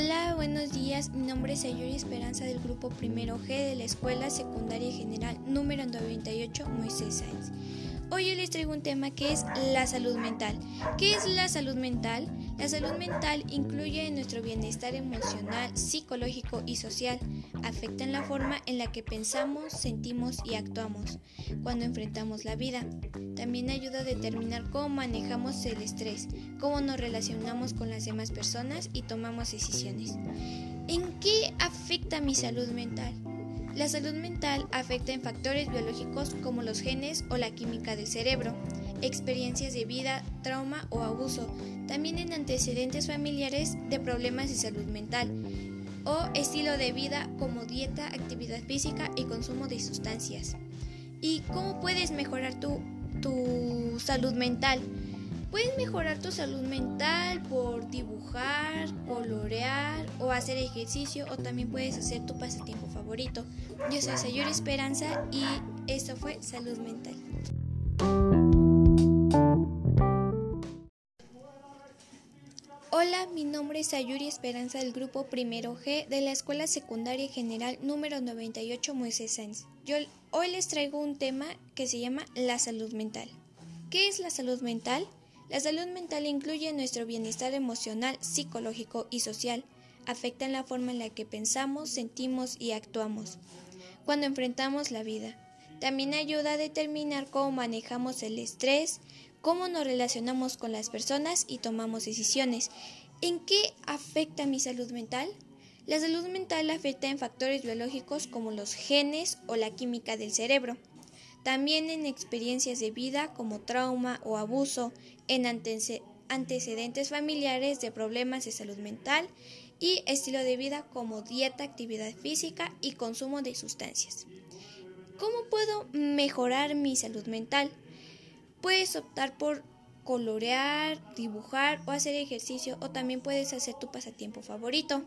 Hola, buenos días. Mi nombre es Ayuri Esperanza del grupo primero G de la Escuela Secundaria General número 98 Moisés Sáenz. Hoy les traigo un tema que es la salud mental. ¿Qué es la salud mental? La salud mental incluye nuestro bienestar emocional, psicológico y social. Afecta en la forma en la que pensamos, sentimos y actuamos cuando enfrentamos la vida. También ayuda a determinar cómo manejamos el estrés, cómo nos relacionamos con las demás personas y tomamos decisiones. ¿En qué afecta mi salud mental? La salud mental afecta en factores biológicos como los genes o la química del cerebro, experiencias de vida, trauma o abuso, también en antecedentes familiares de problemas de salud mental o estilo de vida como dieta, actividad física y consumo de sustancias. ¿Y cómo puedes mejorar tu, tu salud mental? Puedes mejorar tu salud mental por dibujar, colorear o hacer ejercicio o también puedes hacer tu pasatiempo favorito. Yo soy Sayuri Esperanza y esto fue Salud Mental. Hola, mi nombre es Sayuri Esperanza del grupo Primero G de la Escuela Secundaria General número 98 Moisés Sáenz. Yo hoy les traigo un tema que se llama la salud mental. ¿Qué es la salud mental? La salud mental incluye nuestro bienestar emocional, psicológico y social. Afecta en la forma en la que pensamos, sentimos y actuamos cuando enfrentamos la vida. También ayuda a determinar cómo manejamos el estrés, cómo nos relacionamos con las personas y tomamos decisiones. ¿En qué afecta mi salud mental? La salud mental afecta en factores biológicos como los genes o la química del cerebro también en experiencias de vida como trauma o abuso, en antecedentes familiares de problemas de salud mental y estilo de vida como dieta, actividad física y consumo de sustancias. ¿Cómo puedo mejorar mi salud mental? Puedes optar por colorear, dibujar o hacer ejercicio o también puedes hacer tu pasatiempo favorito.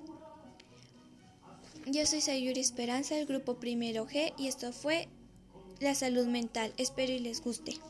Yo soy Sayuri Esperanza del grupo Primero G y esto fue la salud mental. Espero y les guste.